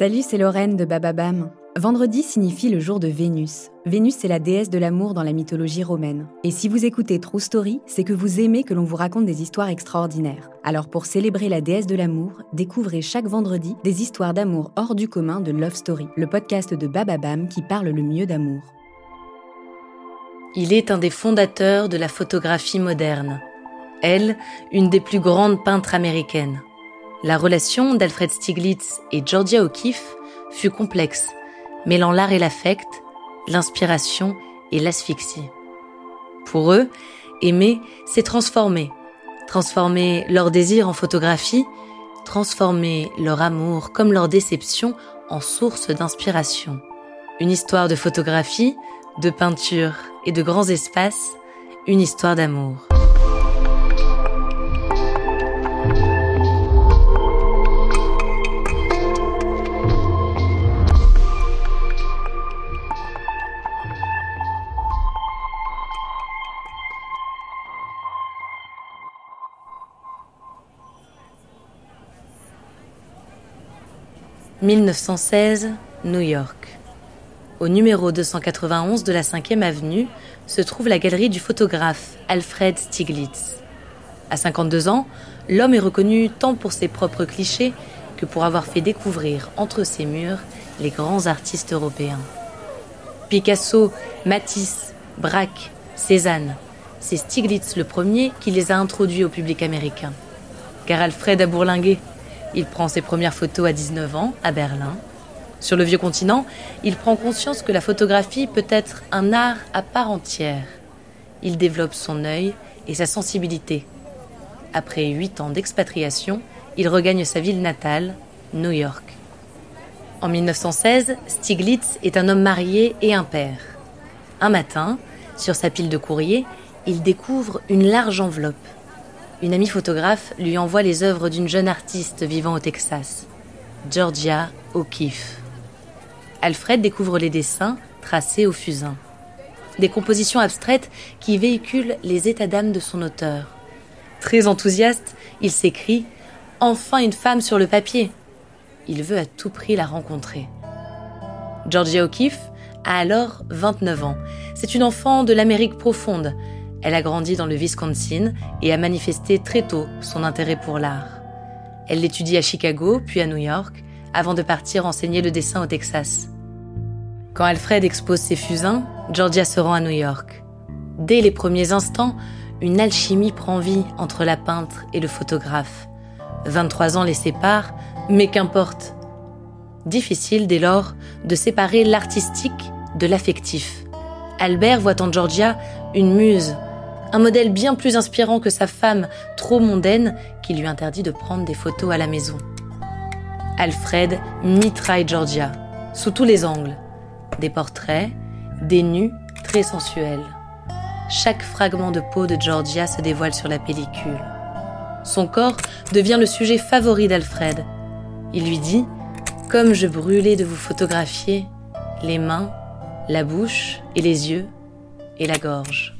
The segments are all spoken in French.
Salut, c'est Lorraine de Bababam. Vendredi signifie le jour de Vénus. Vénus, c'est la déesse de l'amour dans la mythologie romaine. Et si vous écoutez True Story, c'est que vous aimez que l'on vous raconte des histoires extraordinaires. Alors pour célébrer la déesse de l'amour, découvrez chaque vendredi des histoires d'amour hors du commun de Love Story, le podcast de Bababam qui parle le mieux d'amour. Il est un des fondateurs de la photographie moderne. Elle, une des plus grandes peintres américaines. La relation d'Alfred Stieglitz et Georgia O'Keeffe fut complexe, mêlant l'art et l'affect, l'inspiration et l'asphyxie. Pour eux, aimer, c'est transformer. Transformer leur désir en photographie, transformer leur amour comme leur déception en source d'inspiration. Une histoire de photographie, de peinture et de grands espaces, une histoire d'amour. 1916, New York. Au numéro 291 de la 5e avenue se trouve la galerie du photographe Alfred Stieglitz. À 52 ans, l'homme est reconnu tant pour ses propres clichés que pour avoir fait découvrir entre ses murs les grands artistes européens. Picasso, Matisse, Braque, Cézanne, c'est Stieglitz le premier qui les a introduits au public américain. Car Alfred a bourlingué, il prend ses premières photos à 19 ans, à Berlin. Sur le vieux continent, il prend conscience que la photographie peut être un art à part entière. Il développe son œil et sa sensibilité. Après huit ans d'expatriation, il regagne sa ville natale, New York. En 1916, Stiglitz est un homme marié et un père. Un matin, sur sa pile de courrier, il découvre une large enveloppe une amie photographe lui envoie les œuvres d'une jeune artiste vivant au Texas, Georgia O'Keeffe. Alfred découvre les dessins tracés au fusain. Des compositions abstraites qui véhiculent les états d'âme de son auteur. Très enthousiaste, il s'écrit Enfin une femme sur le papier Il veut à tout prix la rencontrer. Georgia O'Keeffe a alors 29 ans. C'est une enfant de l'Amérique profonde. Elle a grandi dans le Wisconsin et a manifesté très tôt son intérêt pour l'art. Elle l'étudie à Chicago, puis à New York, avant de partir enseigner le dessin au Texas. Quand Alfred expose ses fusains, Georgia se rend à New York. Dès les premiers instants, une alchimie prend vie entre la peintre et le photographe. 23 ans les séparent, mais qu'importe. Difficile dès lors de séparer l'artistique de l'affectif. Albert voit en Georgia une muse, un modèle bien plus inspirant que sa femme trop mondaine qui lui interdit de prendre des photos à la maison. Alfred mitraille Georgia, sous tous les angles. Des portraits, des nus très sensuels. Chaque fragment de peau de Georgia se dévoile sur la pellicule. Son corps devient le sujet favori d'Alfred. Il lui dit Comme je brûlais de vous photographier, les mains, la bouche et les yeux et la gorge.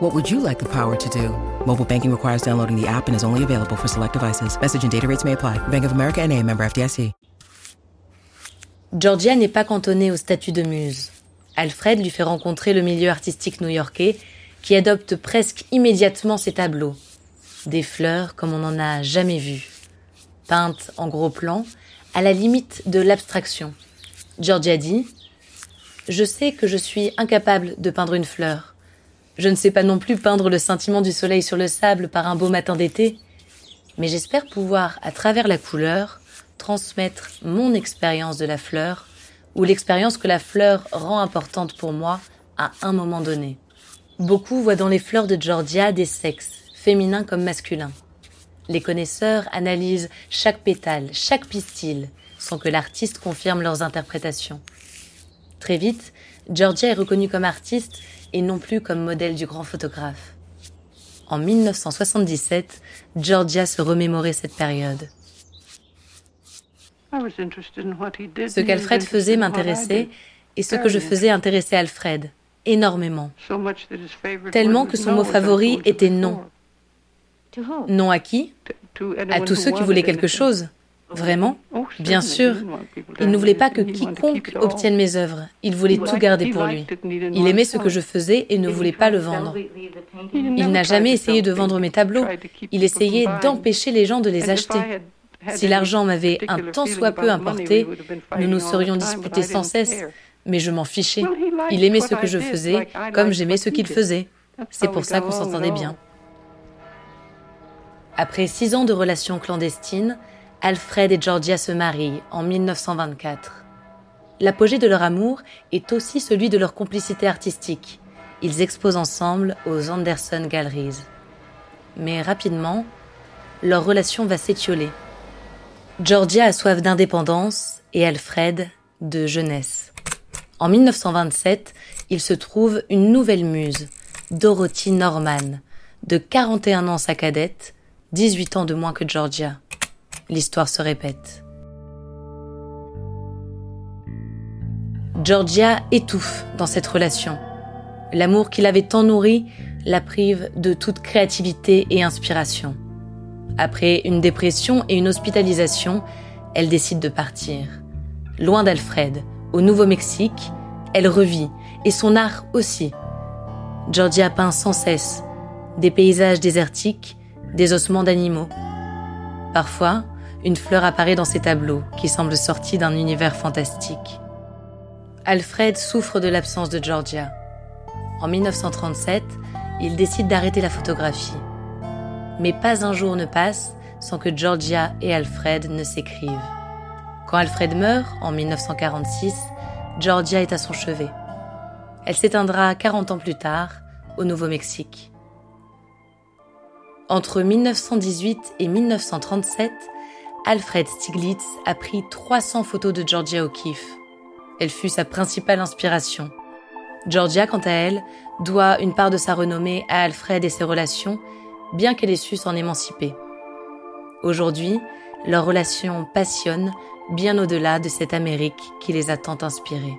What would you like the power to do? Mobile banking requires downloading the app and is only available for select devices. Message and data rates may apply. Bank of America and a member FDIC. Georgia n'est pas cantonnée au statut de muse. Alfred lui fait rencontrer le milieu artistique new-yorkais qui adopte presque immédiatement ses tableaux. Des fleurs comme on n'en a jamais vu. Peintes en gros plan, à la limite de l'abstraction. Georgia dit Je sais que je suis incapable de peindre une fleur. Je ne sais pas non plus peindre le scintillement du soleil sur le sable par un beau matin d'été, mais j'espère pouvoir, à travers la couleur, transmettre mon expérience de la fleur ou l'expérience que la fleur rend importante pour moi à un moment donné. Beaucoup voient dans les fleurs de Georgia des sexes, féminins comme masculins. Les connaisseurs analysent chaque pétale, chaque pistil, sans que l'artiste confirme leurs interprétations. Très vite, Georgia est reconnue comme artiste et non plus comme modèle du grand photographe. En 1977, Georgia se remémorait cette période. Ce qu'Alfred faisait m'intéressait et ce que je faisais intéressait Alfred énormément. Tellement que son mot favori était non. Non à qui? À tous ceux qui voulaient quelque chose. Vraiment Bien sûr. Il ne voulait pas que quiconque obtienne mes œuvres. Il voulait tout garder pour lui. Il aimait ce que je faisais et ne voulait pas le vendre. Il n'a jamais essayé de vendre mes tableaux. Il essayait d'empêcher les gens de les acheter. Si l'argent m'avait un tant soit peu importé, nous nous serions disputés sans cesse, mais je m'en fichais. Il aimait ce que je faisais, comme j'aimais ce qu'il faisait. C'est pour ça qu'on s'entendait bien. Après six ans de relations clandestines, Alfred et Georgia se marient en 1924. L'apogée de leur amour est aussi celui de leur complicité artistique. Ils exposent ensemble aux Anderson Galleries. Mais rapidement, leur relation va s'étioler. Georgia a soif d'indépendance et Alfred de jeunesse. En 1927, il se trouve une nouvelle muse, Dorothy Norman, de 41 ans sa cadette, 18 ans de moins que Georgia. L'histoire se répète. Georgia étouffe dans cette relation. L'amour qu'il avait tant nourri la prive de toute créativité et inspiration. Après une dépression et une hospitalisation, elle décide de partir. Loin d'Alfred, au Nouveau-Mexique, elle revit, et son art aussi. Georgia peint sans cesse des paysages désertiques, des ossements d'animaux. Parfois, une fleur apparaît dans ses tableaux qui semblent sortis d'un univers fantastique. Alfred souffre de l'absence de Georgia. En 1937, il décide d'arrêter la photographie. Mais pas un jour ne passe sans que Georgia et Alfred ne s'écrivent. Quand Alfred meurt, en 1946, Georgia est à son chevet. Elle s'éteindra 40 ans plus tard, au Nouveau-Mexique. Entre 1918 et 1937, Alfred Stiglitz a pris 300 photos de Georgia O'Keeffe. Elle fut sa principale inspiration. Georgia, quant à elle, doit une part de sa renommée à Alfred et ses relations bien qu'elle ait su s'en émanciper. Aujourd'hui, leur relation passionne bien au-delà de cette Amérique qui les a tant inspirés.